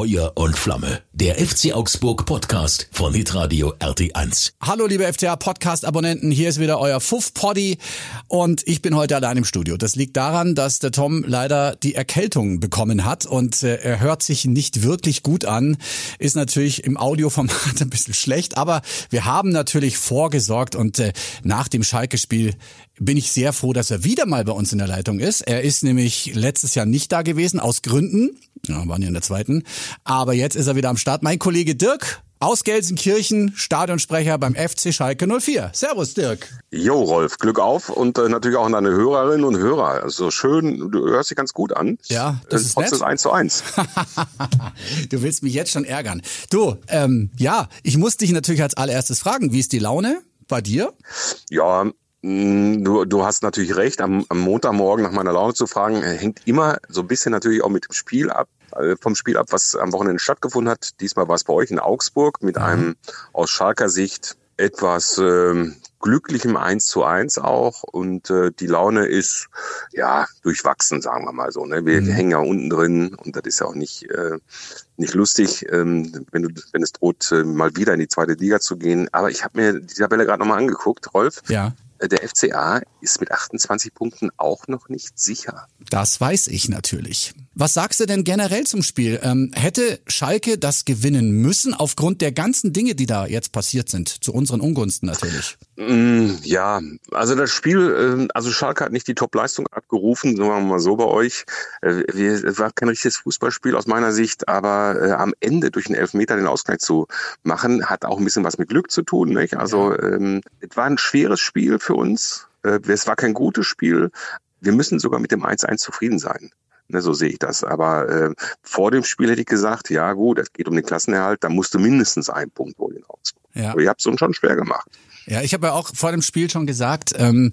Feuer und Flamme. Der FC Augsburg Podcast von Hitradio RT1. Hallo liebe FCA Podcast Abonnenten, hier ist wieder euer Fuff Poddy und ich bin heute allein im Studio. Das liegt daran, dass der Tom leider die Erkältung bekommen hat und äh, er hört sich nicht wirklich gut an. Ist natürlich im Audioformat ein bisschen schlecht, aber wir haben natürlich vorgesorgt und äh, nach dem Schalke-Spiel bin ich sehr froh, dass er wieder mal bei uns in der Leitung ist. Er ist nämlich letztes Jahr nicht da gewesen, aus Gründen. Ja, waren ja in der zweiten. Aber jetzt ist er wieder am Start. Mein Kollege Dirk aus Gelsenkirchen, Stadionsprecher beim FC Schalke 04. Servus, Dirk. Jo, Rolf, Glück auf und äh, natürlich auch an deine Hörerinnen und Hörer. Also schön, du hörst dich ganz gut an. Ja, das äh, ist trotz nett. des 1 zu 1. du willst mich jetzt schon ärgern. Du, ähm, ja, ich muss dich natürlich als allererstes fragen, wie ist die Laune bei dir? Ja, du, du hast natürlich recht, am, am Montagmorgen nach meiner Laune zu fragen, äh, hängt immer so ein bisschen natürlich auch mit dem Spiel ab, äh, vom Spiel ab, was am Wochenende stattgefunden hat. Diesmal war es bei euch in Augsburg mit einem aus Schalker Sicht etwas ähm, glücklichem 1 zu 1 auch und äh, die Laune ist ja durchwachsen, sagen wir mal so. Ne? Wir, wir hängen ja unten drin und das ist ja auch nicht äh, nicht lustig, ähm, wenn du wenn es droht äh, mal wieder in die zweite Liga zu gehen. Aber ich habe mir die Tabelle gerade nochmal angeguckt, Rolf. Ja. Der FCA ist mit 28 Punkten auch noch nicht sicher. Das weiß ich natürlich. Was sagst du denn generell zum Spiel? Ähm, hätte Schalke das gewinnen müssen aufgrund der ganzen Dinge, die da jetzt passiert sind? Zu unseren Ungunsten natürlich. Mm, Ja, also das Spiel, ähm, also Schalke hat nicht die Top-Leistung abgerufen, sagen wir mal so bei euch. Äh, Es war kein richtiges Fußballspiel aus meiner Sicht, aber äh, am Ende durch einen Elfmeter den Ausgleich zu machen, hat auch ein bisschen was mit Glück zu tun. Nicht? Also ähm, es war ein schweres Spiel für uns. Äh, Es war kein gutes Spiel. Wir müssen sogar mit dem 1-1 zufrieden sein. Ne, so sehe ich das. Aber äh, vor dem Spiel hätte ich gesagt, ja gut, es geht um den Klassenerhalt, da musste mindestens ein Punkt holen in Augsburg. Ja. Aber ihr habt es uns schon schwer gemacht. Ja, ich habe ja auch vor dem Spiel schon gesagt, ähm,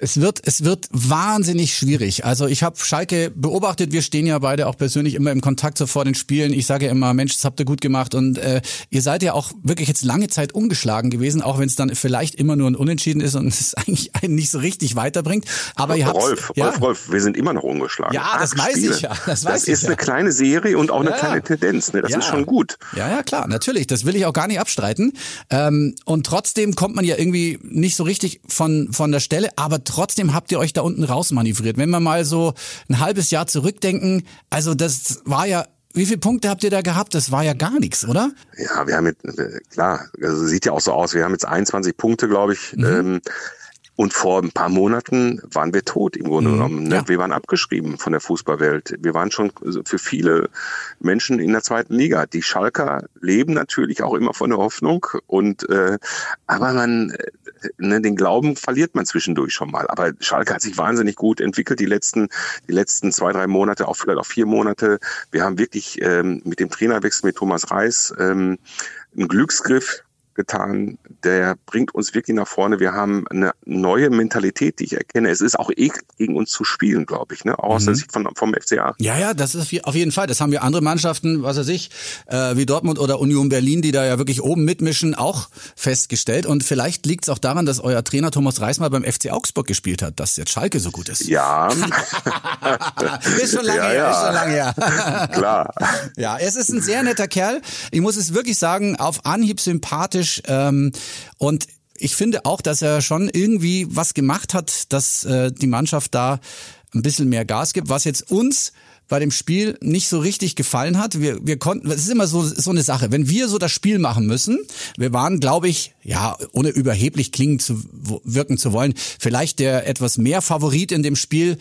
es wird es wird wahnsinnig schwierig. Also ich habe Schalke beobachtet. Wir stehen ja beide auch persönlich immer im Kontakt so vor den Spielen. Ich sage ja immer, Mensch, das habt ihr gut gemacht und äh, ihr seid ja auch wirklich jetzt lange Zeit ungeschlagen gewesen, auch wenn es dann vielleicht immer nur ein Unentschieden ist und es eigentlich einen nicht so richtig weiterbringt. Aber ihr habt Rolf, ja, Rolf, Rolf, wir sind immer noch ungeschlagen. Ja, das Acht weiß Spiele. ich ja, das weiß ich ist ja. eine kleine Serie und auch eine Ja, kleine ja. Tendenz. Ne? Das ist schon gut. Ja, ja, klar, natürlich. Das will ich auch gar nicht abstreiten. Ähm, und trotzdem kommt man ja irgendwie nicht so richtig von, von der Stelle, aber trotzdem habt ihr euch da unten rausmanövriert. Wenn wir mal so ein halbes Jahr zurückdenken, also das war ja, wie viele Punkte habt ihr da gehabt? Das war ja gar nichts, oder? Ja, wir haben jetzt, äh, klar, also sieht ja auch so aus. Wir haben jetzt 21 Punkte, glaube ich. Mhm. Ähm, und vor ein paar Monaten waren wir tot im Grunde genommen. Ne? Mhm. Ja. Wir waren abgeschrieben von der Fußballwelt. Wir waren schon für viele Menschen in der zweiten Liga. Die Schalker leben natürlich auch immer von der Hoffnung. Und äh, aber man, äh, ne, den Glauben verliert man zwischendurch schon mal. Aber Schalke hat sich wahnsinnig gut entwickelt die letzten, die letzten zwei, drei Monate, auch vielleicht auch vier Monate. Wir haben wirklich ähm, mit dem Trainerwechsel mit Thomas Reis ähm, einen Glücksgriff getan, der bringt uns wirklich nach vorne. Wir haben eine neue Mentalität, die ich erkenne. Es ist auch eh gegen uns zu spielen, glaube ich, ne? auch aus der Sicht von, vom FCA. Ja, ja, das ist auf jeden Fall. Das haben wir andere Mannschaften, was weiß ich, äh, wie Dortmund oder Union Berlin, die da ja wirklich oben mitmischen, auch festgestellt. Und vielleicht liegt es auch daran, dass euer Trainer Thomas Reis mal beim FC Augsburg gespielt hat, dass jetzt Schalke so gut ist. Ja, ist schon lange Ja, her, ja. ist schon lange her. klar. Ja, es ist ein sehr netter Kerl. Ich muss es wirklich sagen, auf Anhieb sympathisch ähm, und ich finde auch, dass er schon irgendwie was gemacht hat, dass äh, die Mannschaft da ein bisschen mehr Gas gibt, was jetzt uns bei dem Spiel nicht so richtig gefallen hat. Wir, wir konnten, es ist immer so, so eine Sache, wenn wir so das Spiel machen müssen, wir waren, glaube ich, ja, ohne überheblich klingen zu wirken zu wollen, vielleicht der etwas mehr Favorit in dem Spiel,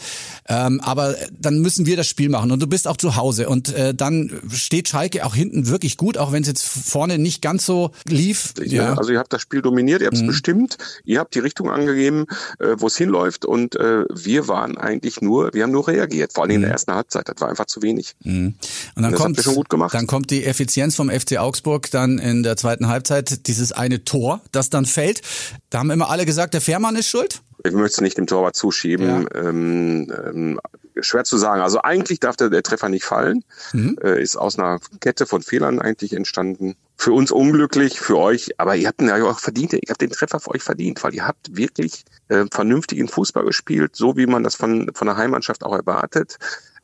ähm, aber dann müssen wir das Spiel machen und du bist auch zu Hause und äh, dann steht Schalke auch hinten wirklich gut, auch wenn es jetzt vorne nicht ganz so lief. Ja. Also ihr habt das Spiel dominiert, ihr habt es bestimmt, ihr habt die Richtung angegeben, äh, wo es hinläuft und äh, wir waren eigentlich nur, wir haben nur reagiert, vor allem in der ersten Halbzeit. Das war einfach zu wenig. Und dann Das kommt, habt ihr schon gut gemacht. dann kommt die Effizienz vom FC Augsburg dann in der zweiten Halbzeit, dieses eine Tor, das dann fällt. Da haben immer alle gesagt, der Fährmann ist schuld. Ich möchte es nicht dem Torwart zuschieben. Ähm, ähm, schwer zu sagen. Also eigentlich darf der, der Treffer nicht fallen. Mhm. Äh, ist aus einer Kette von Fehlern eigentlich entstanden. Für uns unglücklich, für euch, aber ihr habt ihn ja auch verdient. Ihr habt den Treffer für euch verdient, weil ihr habt wirklich äh, vernünftigen Fußball gespielt, so wie man das von, von der Heimmannschaft auch erwartet.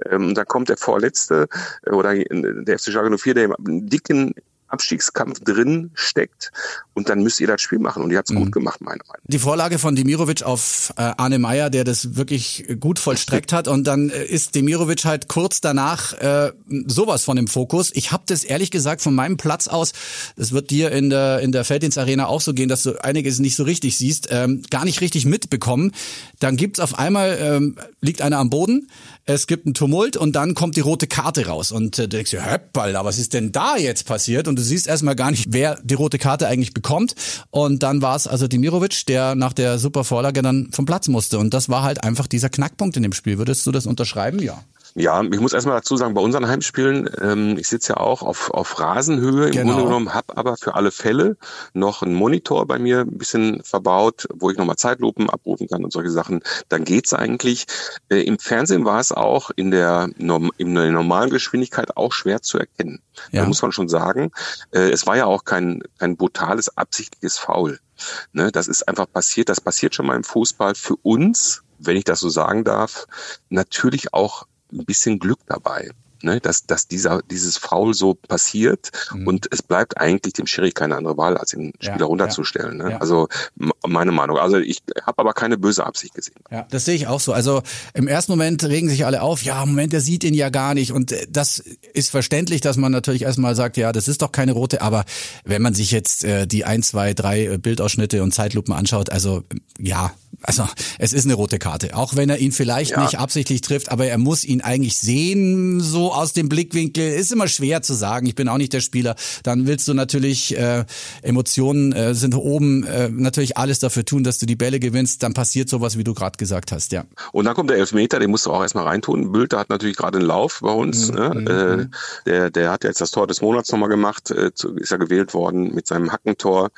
Ähm, da kommt der Vorletzte äh, oder der FC Schalke 04, der einen dicken Abstiegskampf drin steckt und dann müsst ihr das Spiel machen und ihr habt es mhm. gut gemacht, meiner Meinung Die Vorlage von Demirovic auf äh, Arne Meyer, der das wirklich gut vollstreckt hat und dann äh, ist Demirovic halt kurz danach äh, sowas von im Fokus. Ich habe das ehrlich gesagt von meinem Platz aus, das wird dir in der in der Felddienstarena auch so gehen, dass du einiges nicht so richtig siehst, ähm, gar nicht richtig mitbekommen. Dann gibt's auf einmal ähm, liegt einer am Boden, es gibt einen Tumult und dann kommt die rote Karte raus. Und äh, du denkst dir, Höppalda, was ist denn da jetzt passiert? Und du siehst erstmal gar nicht, wer die rote Karte eigentlich bekommt. Und dann war es also Dimirovic, der nach der super Vorlage dann vom Platz musste. Und das war halt einfach dieser Knackpunkt in dem Spiel. Würdest du das unterschreiben? Ja. Ja, ich muss erstmal dazu sagen, bei unseren Heimspielen, ähm, ich sitze ja auch auf, auf Rasenhöhe im genau. Grunde genommen, habe aber für alle Fälle noch einen Monitor bei mir ein bisschen verbaut, wo ich nochmal Zeitlupen abrufen kann und solche Sachen. Dann geht's eigentlich. Äh, Im Fernsehen war es auch in der, in der normalen Geschwindigkeit auch schwer zu erkennen. Ja. Da muss man schon sagen. Äh, es war ja auch kein, kein brutales, absichtliches Foul. Ne, das ist einfach passiert. Das passiert schon mal im Fußball. Für uns, wenn ich das so sagen darf, natürlich auch ein bisschen Glück dabei. Ne, dass, dass dieser, dieses Foul so passiert mhm. und es bleibt eigentlich dem Schiri keine andere Wahl, als den Spieler ja, runterzustellen. Ne? Ja. Also meine Meinung. Also ich habe aber keine böse Absicht gesehen. Ja, das sehe ich auch so. Also im ersten Moment regen sich alle auf, ja, Moment, der sieht ihn ja gar nicht. Und äh, das ist verständlich, dass man natürlich erstmal sagt, ja, das ist doch keine rote, aber wenn man sich jetzt äh, die ein, zwei, drei äh, Bildausschnitte und Zeitlupen anschaut, also ja, also es ist eine rote Karte. Auch wenn er ihn vielleicht ja. nicht absichtlich trifft, aber er muss ihn eigentlich sehen, so aus dem Blickwinkel. Ist immer schwer zu sagen. Ich bin auch nicht der Spieler. Dann willst du natürlich, äh, Emotionen äh, sind oben, äh, natürlich alles dafür tun, dass du die Bälle gewinnst. Dann passiert sowas, wie du gerade gesagt hast, ja. Und dann kommt der Elfmeter, den musst du auch erstmal reintun. Bülter hat natürlich gerade einen Lauf bei uns. Mhm. Ne? Mhm. Äh, der, der hat jetzt das Tor des Monats nochmal gemacht, äh, ist ja gewählt worden mit seinem Hackentor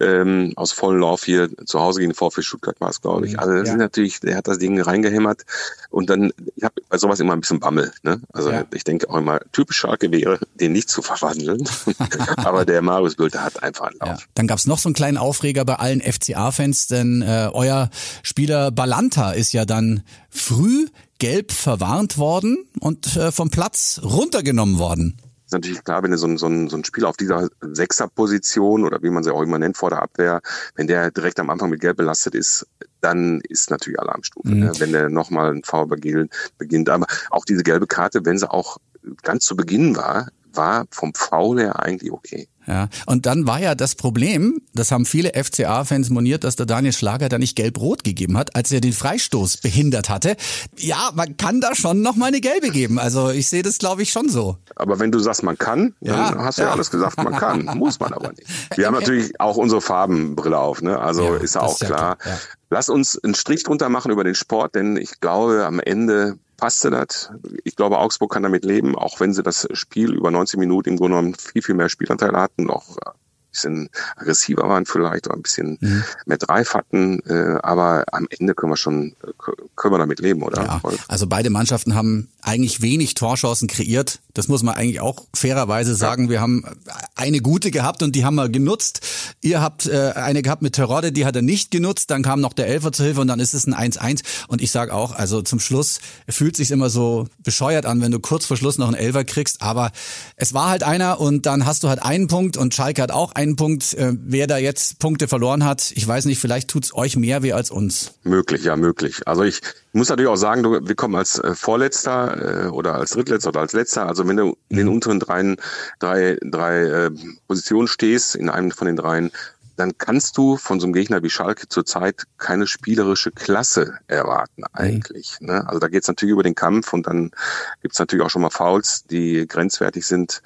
ähm, aus vollen Lauf hier zu Hause gegen den VfB Stuttgart war es glaube ich. Mhm. Also das ja. ist natürlich, der hat das Ding reingehämmert und dann, ich habe bei sowas immer ein bisschen Bammel. Ne? Also ja. Ich denke auch immer, typisch Schalke wäre, den nicht zu verwandeln. Aber der Marius Bülter hat einfach einen Lauf. Ja. Dann gab es noch so einen kleinen Aufreger bei allen FCA-Fans, denn äh, euer Spieler Balanta ist ja dann früh gelb verwarnt worden und äh, vom Platz runtergenommen worden natürlich klar, wenn du so ein, so ein, so ein Spiel auf dieser Sechserposition oder wie man sie auch immer nennt vor der Abwehr, wenn der direkt am Anfang mit Gelb belastet ist, dann ist natürlich Alarmstufe, mhm. ne? wenn der nochmal ein Foul beginnt. Aber auch diese gelbe Karte, wenn sie auch ganz zu Beginn war, war vom Foul her eigentlich okay. Ja, und dann war ja das Problem, das haben viele FCA-Fans moniert, dass der Daniel Schlager da nicht gelb-rot gegeben hat, als er den Freistoß behindert hatte. Ja, man kann da schon noch mal eine gelbe geben. Also ich sehe das, glaube ich, schon so. Aber wenn du sagst, man kann, ja, dann hast du ja. ja alles gesagt, man kann. Muss man aber nicht. Wir haben natürlich auch unsere Farbenbrille auf, ne? Also ja, ist ja auch klar. klar. Lass uns einen Strich drunter machen über den Sport, denn ich glaube, am Ende passte das. Ich glaube, Augsburg kann damit leben, auch wenn sie das Spiel über 90 Minuten im Grunde genommen viel, viel mehr Spielanteile hatten, ein bisschen aggressiver waren vielleicht oder ein bisschen mhm. mehr Drive hatten. Äh, aber am Ende können wir schon, können wir damit leben, oder? Ja, also beide Mannschaften haben eigentlich wenig Torchancen kreiert. Das muss man eigentlich auch fairerweise sagen. Ja. Wir haben eine gute gehabt und die haben wir genutzt. Ihr habt äh, eine gehabt mit Terodde, die hat er nicht genutzt. Dann kam noch der Elfer zur Hilfe und dann ist es ein 1-1. Und ich sage auch, also zum Schluss fühlt sich immer so bescheuert an, wenn du kurz vor Schluss noch einen Elfer kriegst. Aber es war halt einer und dann hast du halt einen Punkt und Schalke hat auch einen Punkt. Äh, wer da jetzt Punkte verloren hat, ich weiß nicht, vielleicht tut's euch mehr weh als uns. Möglich, ja, möglich. Also ich muss natürlich auch sagen, du, wir kommen als äh, Vorletzter äh, oder als Drittletzter oder als Letzter. Also wenn du in den mhm. unteren drei, drei, drei äh, Positionen stehst, in einem von den dreien, dann kannst du von so einem Gegner wie Schalke zurzeit keine spielerische Klasse erwarten mhm. eigentlich. Mhm. Ne? Also da geht's natürlich über den Kampf und dann gibt's natürlich auch schon mal Fouls, die grenzwertig sind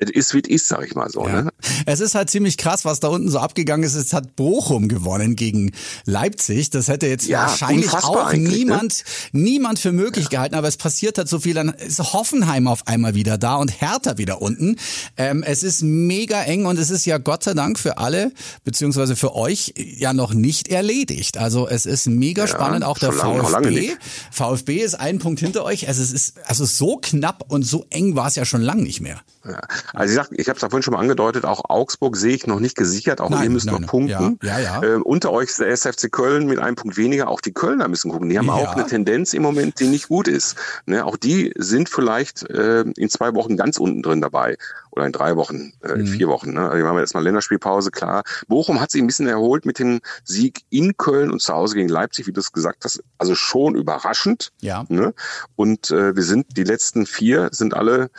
es ist, wie es ist, sag ich mal so. Ja. Ne? Es ist halt ziemlich krass, was da unten so abgegangen ist. Es hat Bochum gewonnen gegen Leipzig. Das hätte jetzt ja, wahrscheinlich auch ne? niemand, ne? niemand für möglich ja. gehalten. Aber es passiert halt so viel. Dann ist Hoffenheim auf einmal wieder da und Hertha wieder unten. Ähm, es ist mega eng und es ist ja Gott sei Dank für alle, beziehungsweise für euch, ja noch nicht erledigt. Also es ist mega spannend. Auch der VfB. VfB ist ein Punkt hinter euch. Also es ist also so knapp und so eng war es ja schon lange nicht mehr. Ja. Also ich, sag, ich habe es ja vorhin schon mal angedeutet, auch Augsburg sehe ich noch nicht gesichert, auch nein, ihr müsst nein, noch punkten. Ja, ja, ja. Äh, unter euch ist der SFC Köln mit einem Punkt weniger, auch die Kölner müssen gucken. Die haben ja. auch eine Tendenz im Moment, die nicht gut ist. Ne? Auch die sind vielleicht äh, in zwei Wochen ganz unten drin dabei oder in drei Wochen, äh, in mhm. vier Wochen. Ne? Also wir haben jetzt mal Länderspielpause, klar. Bochum hat sich ein bisschen erholt mit dem Sieg in Köln und zu Hause gegen Leipzig, wie du es gesagt hast. Also schon überraschend. Ja. Ne? Und äh, wir sind, die letzten vier sind alle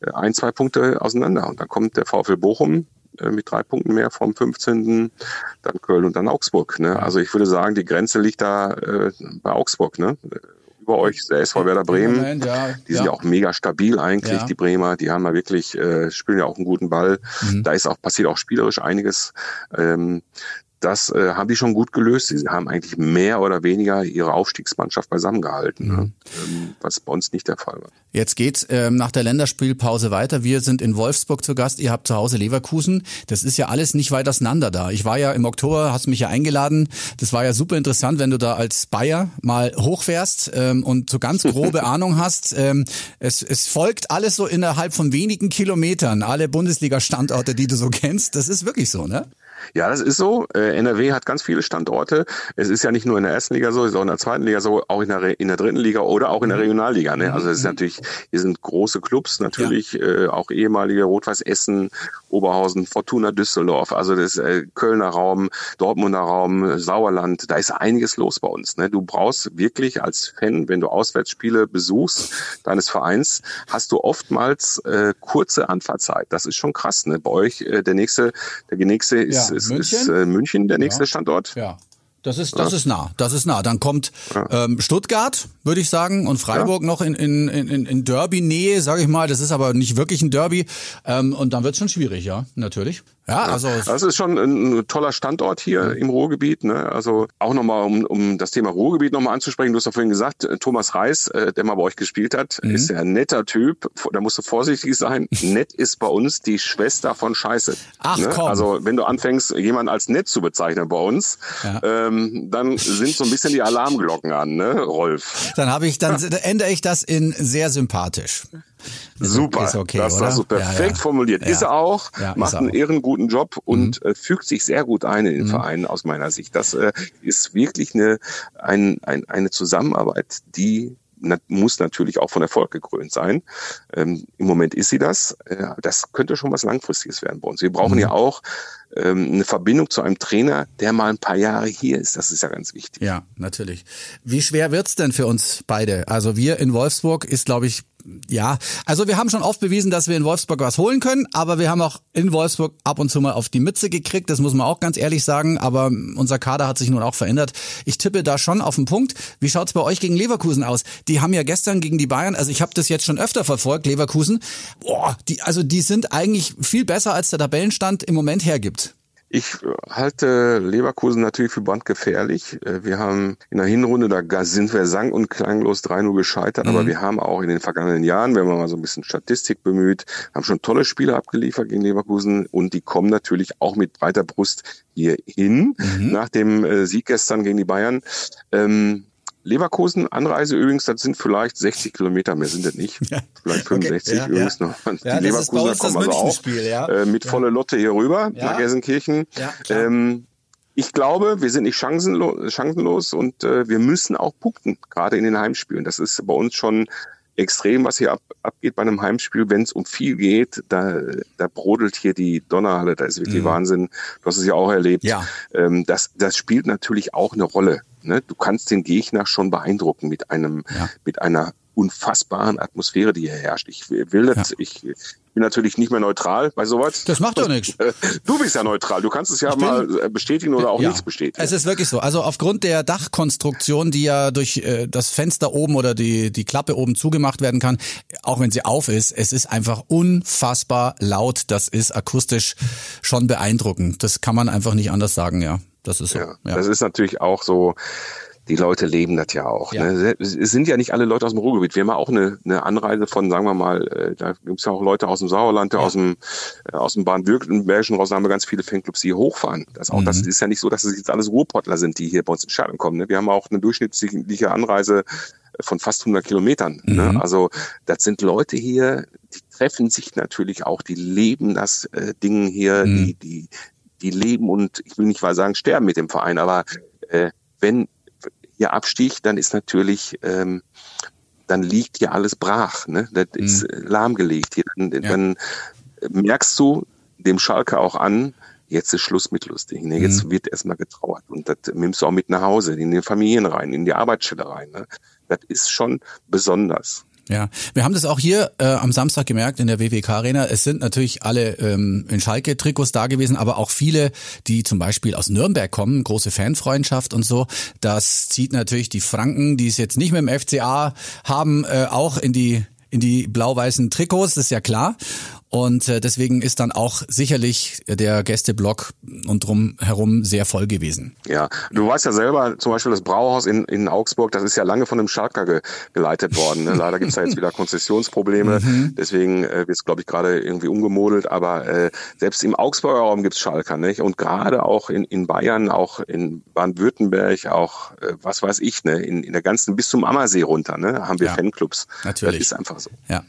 äh, ein, zwei Punkte auseinander. Und dann kommt der VfL Bochum äh, mit drei Punkten mehr vom 15. Dann Köln und dann Augsburg. Ne? Also ich würde sagen, die Grenze liegt da äh, bei Augsburg. Ne? über euch, der SV Werder Bremen. Ja, die sind ja. ja auch mega stabil eigentlich, ja. die Bremer. Die haben ja wirklich, äh, spielen ja auch einen guten Ball. Mhm. Da ist auch, passiert auch spielerisch einiges. Ähm, das äh, haben die schon gut gelöst. Sie haben eigentlich mehr oder weniger ihre Aufstiegsmannschaft beisammengehalten, ne? mhm. ne? ähm, was bei uns nicht der Fall war. Jetzt geht's ähm, nach der Länderspielpause weiter. Wir sind in Wolfsburg zu Gast. Ihr habt zu Hause Leverkusen. Das ist ja alles nicht weit auseinander da. Ich war ja im Oktober, hast mich ja eingeladen. Das war ja super interessant, wenn du da als Bayer mal hochfährst ähm, und so ganz grobe Ahnung hast. Ähm, es, es folgt alles so innerhalb von wenigen Kilometern. Alle Bundesliga-Standorte, die du so kennst. Das ist wirklich so, ne? Ja, das ist so. Äh, NRW hat ganz viele Standorte. Es ist ja nicht nur in der ersten Liga so, sondern in der zweiten Liga so, auch in der, in der dritten Liga oder auch in der mhm. Regionalliga. Ne? Also es ist mhm. natürlich, hier sind große Clubs natürlich, ja. äh, auch ehemalige Rot-Weiß Essen, Oberhausen, Fortuna Düsseldorf, also das äh, Kölner Raum, Dortmunder Raum, Sauerland, da ist einiges los bei uns. Ne? Du brauchst wirklich als Fan, wenn du Auswärtsspiele besuchst deines Vereins, hast du oftmals äh, kurze Anfahrtzeit. Das ist schon krass. Ne? Bei euch äh, der nächste, der nächste ist ist, München, ist äh, München der nächste ja. Standort. Ja. Das ist, das ja. ist nah, das ist nah. Dann kommt ähm, Stuttgart, würde ich sagen, und Freiburg ja. noch in, in, in, in Derby-Nähe, sage ich mal. Das ist aber nicht wirklich ein Derby. Ähm, und dann wird es schon schwierig, ja, natürlich. Ja, also das ist schon ein toller Standort hier im Ruhrgebiet. Ne? Also auch nochmal, um, um das Thema Ruhrgebiet nochmal anzusprechen. Du hast ja vorhin gesagt, äh, Thomas Reis, äh, der mal bei euch gespielt hat, mhm. ist ja ein netter Typ. Da musst du vorsichtig sein. nett ist bei uns die Schwester von Scheiße. Ach ne? komm. Also wenn du anfängst, jemanden als nett zu bezeichnen bei uns, ja. Ähm, dann sind so ein bisschen die Alarmglocken an, ne, Rolf? Dann habe ich, dann ändere ich das in sehr sympathisch. Super, ist okay, das hast du perfekt ja, ja. formuliert. Ja. Ist er auch, macht einen ehrenguten Job und mhm. äh, fügt sich sehr gut ein in den mhm. Verein aus meiner Sicht. Das äh, ist wirklich eine, ein, ein, eine Zusammenarbeit, die muss natürlich auch von Erfolg gekrönt sein. Ähm, Im Moment ist sie das. Äh, das könnte schon was Langfristiges werden bei uns. Wir brauchen mhm. ja auch ähm, eine Verbindung zu einem Trainer, der mal ein paar Jahre hier ist. Das ist ja ganz wichtig. Ja, natürlich. Wie schwer wird's denn für uns beide? Also wir in Wolfsburg ist, glaube ich, ja, also wir haben schon oft bewiesen, dass wir in Wolfsburg was holen können, aber wir haben auch in Wolfsburg ab und zu mal auf die Mütze gekriegt, das muss man auch ganz ehrlich sagen, aber unser Kader hat sich nun auch verändert. Ich tippe da schon auf den Punkt. Wie schaut's bei euch gegen Leverkusen aus? Die haben ja gestern gegen die Bayern, also ich habe das jetzt schon öfter verfolgt, Leverkusen. Boah, die also die sind eigentlich viel besser als der Tabellenstand im Moment hergibt. Ich halte Leverkusen natürlich für brandgefährlich. Äh, wir haben in der Hinrunde, da sind wir sang- und klanglos 3-0 gescheitert, mhm. aber wir haben auch in den vergangenen Jahren, wenn man mal so ein bisschen Statistik bemüht, haben schon tolle Spiele abgeliefert gegen Leverkusen und die kommen natürlich auch mit breiter Brust hier hin. Mhm. Nach dem äh, Sieg gestern gegen die Bayern. Ähm, Leverkusen, Anreise übrigens, das sind vielleicht 60 Kilometer, mehr sind das nicht. Ja. Vielleicht 65 okay. ja, übrigens ja. noch. Die Leverkusener kommen also auch äh, mit volle Lotte hier rüber nach Gelsenkirchen. Ähm, ich glaube, wir sind nicht chancenlos, chancenlos und äh, wir müssen auch punkten, gerade in den Heimspielen. Das ist bei uns schon extrem, was hier ab, abgeht bei einem Heimspiel, wenn es um viel geht, da, da brodelt hier die Donnerhalle, da ist wirklich mhm. Wahnsinn. Du hast es ja auch erlebt. Ja. Ähm, das, das spielt natürlich auch eine Rolle. Ne? Du kannst den Gegner schon beeindrucken mit einem, ja. mit einer unfassbaren Atmosphäre, die hier herrscht. Ich will das, ja. ich bin natürlich nicht mehr neutral bei sowas. Das macht doch nichts. Äh, du bist ja neutral. Du kannst es ja mal äh, bestätigen oder auch ja. nichts bestätigen. Es ist wirklich so. Also aufgrund der Dachkonstruktion, die ja durch äh, das Fenster oben oder die, die Klappe oben zugemacht werden kann, auch wenn sie auf ist, es ist einfach unfassbar laut. Das ist akustisch schon beeindruckend. Das kann man einfach nicht anders sagen, ja. Das ist so. Ja, ja. Das ist natürlich auch so die Leute leben das ja auch. Ja. Ne? Es sind ja nicht alle Leute aus dem Ruhrgebiet. Wir haben ja auch eine, eine Anreise von, sagen wir mal, äh, da gibt es ja auch Leute aus dem Sauerland, ja. aus dem, äh, aus dem Baden-Württembergischen raus, da haben wir ganz viele Fanclubs, die hochfahren. Das, auch, mhm. das ist ja nicht so, dass es jetzt alles Ruhrpottler sind, die hier bei uns in Stadion kommen. Ne? Wir haben auch eine durchschnittliche Anreise von fast 100 Kilometern. Ne? Mhm. Ne? Also das sind Leute hier, die treffen sich natürlich auch, die leben das äh, Ding hier, mhm. die, die, die leben und ich will nicht mal sagen sterben mit dem Verein, aber äh, wenn hier Abstieg, dann ist natürlich, ähm, dann liegt hier alles brach. Ne? Das mhm. ist äh, lahmgelegt. Hier, dann, ja. dann merkst du dem Schalke auch an, jetzt ist Schluss mit lustig. Ne? Jetzt mhm. wird erstmal getrauert. Und das nimmst du auch mit nach Hause, in die Familien rein, in die Arbeitsstelle rein. Ne? Das ist schon besonders. Ja, wir haben das auch hier äh, am Samstag gemerkt in der WWK Arena. Es sind natürlich alle ähm, in Schalke-Trikots da gewesen, aber auch viele, die zum Beispiel aus Nürnberg kommen, große Fanfreundschaft und so. Das zieht natürlich die Franken, die es jetzt nicht mit dem FCA haben, äh, auch in die in die blau-weißen Trikots, das ist ja klar. Und äh, deswegen ist dann auch sicherlich der Gästeblock und drumherum sehr voll gewesen. Ja, du weißt ja selber, zum Beispiel das Brauhaus in, in Augsburg, das ist ja lange von einem Schalker ge geleitet worden. Ne? Leider gibt's da jetzt wieder Konzessionsprobleme. Mhm. Deswegen äh, wird es, glaube ich, gerade irgendwie umgemodelt. Aber äh, selbst im Augsburger Raum gibt's Schalker. Nicht? Und gerade auch in, in Bayern, auch in Baden-Württemberg, auch äh, was weiß ich, ne? in, in der ganzen, bis zum Ammersee runter, ne? haben wir ja, Fanclubs. Natürlich. Das ist einfach so. Ja.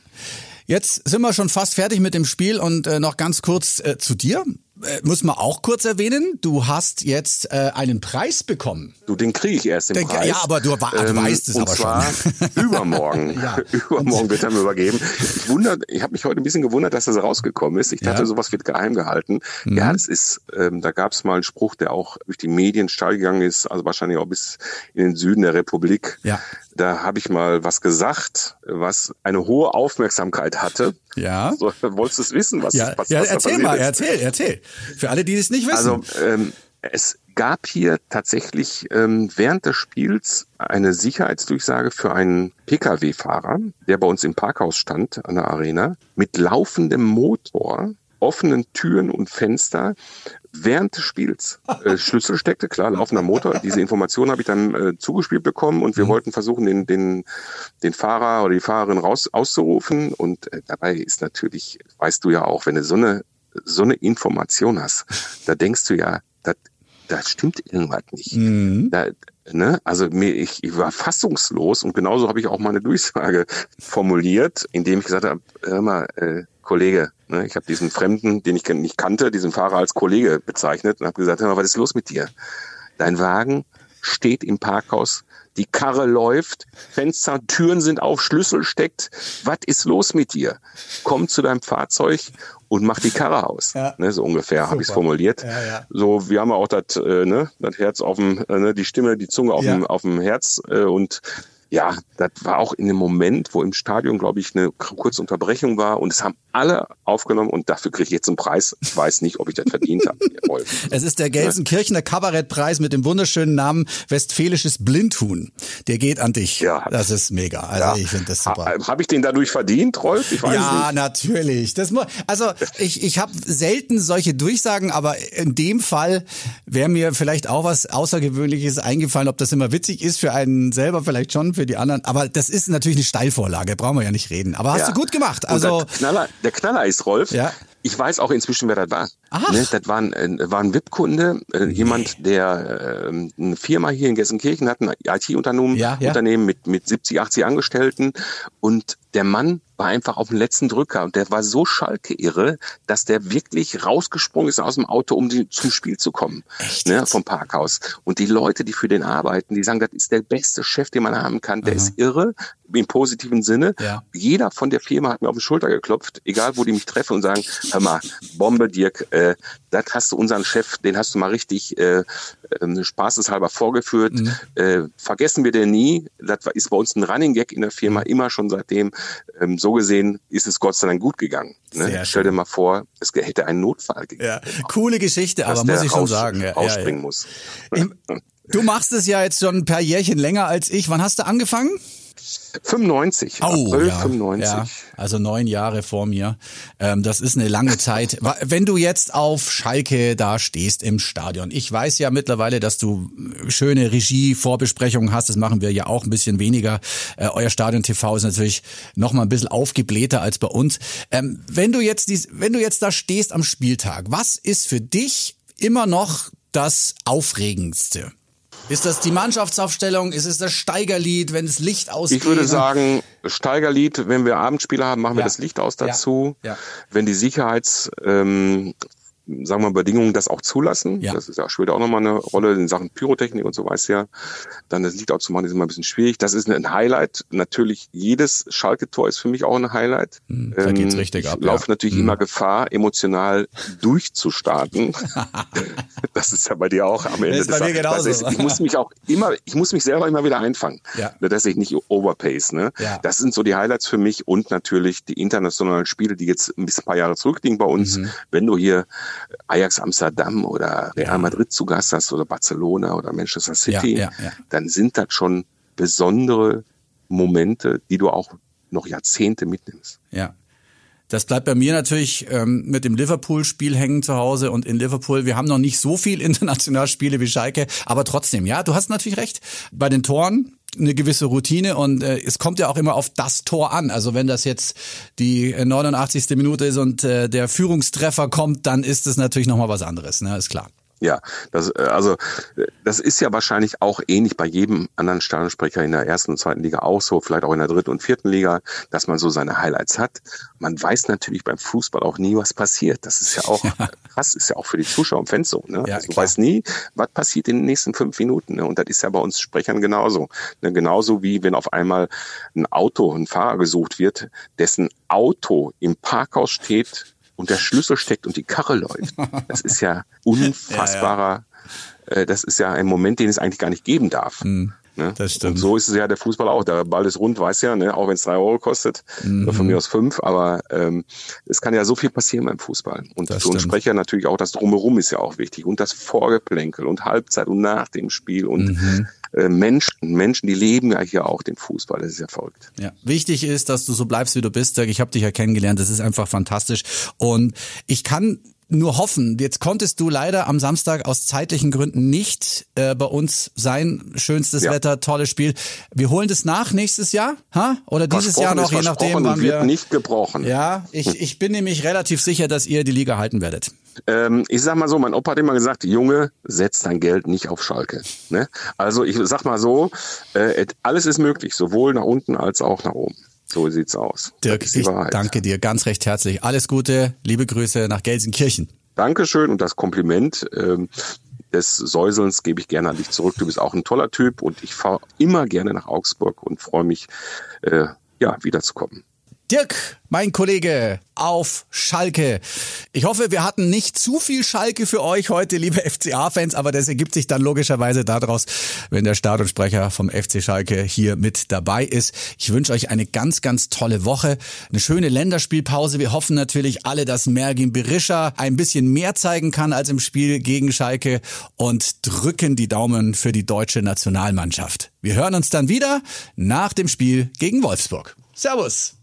Jetzt sind wir schon fast fertig mit dem Spiel und äh, noch ganz kurz äh, zu dir. Äh, muss man auch kurz erwähnen, du hast jetzt äh, einen Preis bekommen. Du, den kriege ich erst, den den, Preis. Ja, aber du, du ähm, weißt es und aber zwar schon. übermorgen. ja. Übermorgen wird er mir übergeben. Ich wundert, ich habe mich heute ein bisschen gewundert, dass das rausgekommen ist. Ich dachte, ja. sowas wird geheim gehalten. Mhm. Ja, das ist, ähm, da gab es mal einen Spruch, der auch durch die Medien steil gegangen ist, also wahrscheinlich auch bis in den Süden der Republik. Ja. Da habe ich mal was gesagt, was eine hohe Aufmerksamkeit hatte. Ja. So, wolltest du es wissen, was, ja, was, ja, was erzähl mal, ist? erzähl, erzähl. Für alle, die es nicht wissen. Also ähm, es gab hier tatsächlich ähm, während des Spiels eine Sicherheitsdurchsage für einen Pkw-Fahrer, der bei uns im Parkhaus stand an der Arena, mit laufendem Motor offenen Türen und Fenster während des Spiels äh, Schlüssel steckte, klar, laufender Motor. Diese Information habe ich dann äh, zugespielt bekommen und wir mhm. wollten versuchen, den, den, den Fahrer oder die Fahrerin raus auszurufen. Und äh, dabei ist natürlich, weißt du ja auch, wenn du so eine, so eine Information hast, da denkst du ja, da, da stimmt irgendwas nicht. Mhm. Da, ne? Also mir, ich, ich war fassungslos und genauso habe ich auch meine Durchsage formuliert, indem ich gesagt habe, hör mal, äh, Kollege, ne, ich habe diesen Fremden, den ich nicht kannte, diesen Fahrer als Kollege bezeichnet und habe gesagt, hör mal, was ist los mit dir? Dein Wagen steht im Parkhaus, die Karre läuft, Fenster, Türen sind auf, Schlüssel steckt. Was ist los mit dir? Komm zu deinem Fahrzeug und mach die Karre aus. Ja. Ne, so ungefähr habe ich es formuliert. Ja, ja. So, wir haben auch das äh, ne, das Herz auf dem, äh, ne, die Stimme, die Zunge auf dem auf dem Herz äh, und ja, das war auch in dem Moment, wo im Stadion, glaube ich, eine kurze Unterbrechung war und es haben alle aufgenommen und dafür kriege ich jetzt einen Preis. Ich weiß nicht, ob ich das verdient habe. Es ist der Gelsenkirchener Kabarettpreis mit dem wunderschönen Namen Westfälisches Blindhuhn. Der geht an dich. Ja. Das ist mega. Also ja. ich finde das super. Ha, habe ich den dadurch verdient, Rolf? Ich weiß ja, nicht. natürlich. Das also ich, ich habe selten solche Durchsagen, aber in dem Fall wäre mir vielleicht auch was Außergewöhnliches eingefallen. Ob das immer witzig ist für einen selber, vielleicht schon für die anderen. Aber das ist natürlich eine Steilvorlage, brauchen wir ja nicht reden. Aber hast ja. du gut gemacht. Also der Knaller, der Knaller ist, Rolf, ja. ich weiß auch inzwischen, wer das war. Ne, das war ein, äh, war ein VIP-Kunde, äh, jemand, der äh, eine Firma hier in Gelsenkirchen hat, ein IT-Unternehmen ja, ja. Unternehmen mit, mit 70, 80 Angestellten. Und der Mann war einfach auf dem letzten Drücker und der war so Schalke irre, dass der wirklich rausgesprungen ist aus dem Auto, um die, zum Spiel zu kommen, Echt? ne, vom Parkhaus. Und die Leute, die für den arbeiten, die sagen, das ist der beste Chef, den man haben kann. Der Aha. ist irre im positiven Sinne. Ja. Jeder von der Firma hat mir auf die Schulter geklopft, egal wo die mich treffen und sagen, hör mal, Bombe, Dirk. Äh, das hast du unseren Chef, den hast du mal richtig äh, äh, spaßeshalber vorgeführt. Mhm. Äh, vergessen wir den nie. Das ist bei uns ein Running Gag in der Firma mhm. immer schon seitdem. Ähm, so gesehen ist es Gott sei Dank gut gegangen. Ne? Stell dir mal vor, es hätte einen Notfall gegeben. Ja. Coole Geschichte, aber muss ich schon sagen. Ja, rausspringen ja, muss. Du machst es ja jetzt schon ein paar Jährchen länger als ich. Wann hast du angefangen? 95. Oh, April ja, 95. Ja, also neun Jahre vor mir. Ähm, das ist eine lange Zeit. Wenn du jetzt auf Schalke da stehst im Stadion, ich weiß ja mittlerweile, dass du schöne Regie-Vorbesprechungen hast. Das machen wir ja auch ein bisschen weniger. Äh, euer Stadion TV ist natürlich noch mal ein bisschen aufgeblähter als bei uns. Ähm, wenn du jetzt dies, wenn du jetzt da stehst am Spieltag, was ist für dich immer noch das Aufregendste? Ist das die Mannschaftsaufstellung? Ist es das Steigerlied, wenn das Licht ausgeht? Ich würde sagen, Steigerlied, wenn wir Abendspiele haben, machen wir das Licht aus dazu. Ja. Ja. Wenn die Sicherheits, ähm, sagen wir, Bedingungen das auch zulassen. Ja. Das ist ja später auch nochmal eine Rolle in Sachen Pyrotechnik und so weiß ja. Dann das Licht auch zu machen, ist immer ein bisschen schwierig. Das ist ein Highlight. Natürlich, jedes Schalke-Tor ist für mich auch ein Highlight. Hm, da geht's ähm, richtig ab. Ich laufe ja. natürlich hm. immer Gefahr, emotional durchzustarten. das ist ja bei dir auch am Ende das ist bei mir genauso. Ist, ich muss mich auch immer, ich muss mich selber immer wieder einfangen. Ja. Dass ich nicht overpace. Ne? Ja. Das sind so die Highlights für mich und natürlich die internationalen Spiele, die jetzt ein bisschen ein paar Jahre zurückliegen bei uns. Mhm. Wenn du hier Ajax Amsterdam oder Real Madrid zu Gast hast oder Barcelona oder Manchester City, ja, ja, ja. dann sind das schon besondere Momente, die du auch noch Jahrzehnte mitnimmst. Ja. Das bleibt bei mir natürlich ähm, mit dem Liverpool-Spiel hängen zu Hause und in Liverpool. Wir haben noch nicht so viel Internationalspiele wie Schalke, aber trotzdem, ja, du hast natürlich recht. Bei den Toren eine gewisse Routine und äh, es kommt ja auch immer auf das Tor an. Also wenn das jetzt die 89. Minute ist und äh, der Führungstreffer kommt, dann ist es natürlich nochmal was anderes, ne? ist klar. Ja, das, äh, also das ist ja wahrscheinlich auch ähnlich bei jedem anderen Stadionsprecher in der ersten und zweiten Liga auch so, vielleicht auch in der dritten und vierten Liga, dass man so seine Highlights hat. Man weiß natürlich beim Fußball auch nie, was passiert. Das ist ja auch ja. krass, ist ja auch für die Zuschauer und Fans so. Ne? Ja, also, du weißt nie, was passiert in den nächsten fünf Minuten. Ne? Und das ist ja bei uns Sprechern genauso. Ne? Genauso wie wenn auf einmal ein Auto, ein Fahrer gesucht wird, dessen Auto im Parkhaus steht und der Schlüssel steckt und die Karre läuft. Das ist ja unfassbarer, ja, ja. Äh, das ist ja ein Moment, den es eigentlich gar nicht geben darf. Mhm. Ne? Das stimmt. Und so ist es ja der Fußball auch. Der Ball ist rund, weiß ja, ne? auch wenn es drei Euro kostet, mhm. oder von mir aus fünf, aber ähm, es kann ja so viel passieren beim Fußball. Und das für uns Sprecher natürlich auch das Drumherum ist ja auch wichtig und das Vorgeplänkel und Halbzeit und nach dem Spiel und mhm. äh, Menschen, Menschen, die leben ja hier auch den Fußball. Das ist ja verrückt. Ja, wichtig ist, dass du so bleibst, wie du bist. Ich habe dich ja kennengelernt. Das ist einfach fantastisch. Und ich kann nur hoffen. Jetzt konntest du leider am Samstag aus zeitlichen Gründen nicht äh, bei uns sein. Schönstes ja. Wetter, tolles Spiel. Wir holen das nach nächstes Jahr, ha? Oder dieses Jahr noch, je nachdem, wann wir. nicht gebrochen. Ja, ich, ich bin nämlich relativ sicher, dass ihr die Liga halten werdet. Ähm, ich sag mal so, mein Opa hat immer gesagt, Junge, setz dein Geld nicht auf Schalke. Ne? Also ich sag mal so, äh, alles ist möglich, sowohl nach unten als auch nach oben. So sieht's aus. Dirk, ich danke dir ganz recht herzlich. Alles Gute, liebe Grüße nach Gelsenkirchen. Dankeschön und das Kompliment ähm, des Säuselns gebe ich gerne an dich zurück. Du bist auch ein toller Typ und ich fahre immer gerne nach Augsburg und freue mich, äh, ja, wiederzukommen. Dirk, mein Kollege auf Schalke. Ich hoffe, wir hatten nicht zu viel Schalke für euch heute, liebe FCA-Fans, aber das ergibt sich dann logischerweise daraus, wenn der Stadionsprecher vom FC Schalke hier mit dabei ist. Ich wünsche euch eine ganz, ganz tolle Woche, eine schöne Länderspielpause. Wir hoffen natürlich alle, dass Mergin Berisha ein bisschen mehr zeigen kann als im Spiel gegen Schalke und drücken die Daumen für die deutsche Nationalmannschaft. Wir hören uns dann wieder nach dem Spiel gegen Wolfsburg. Servus!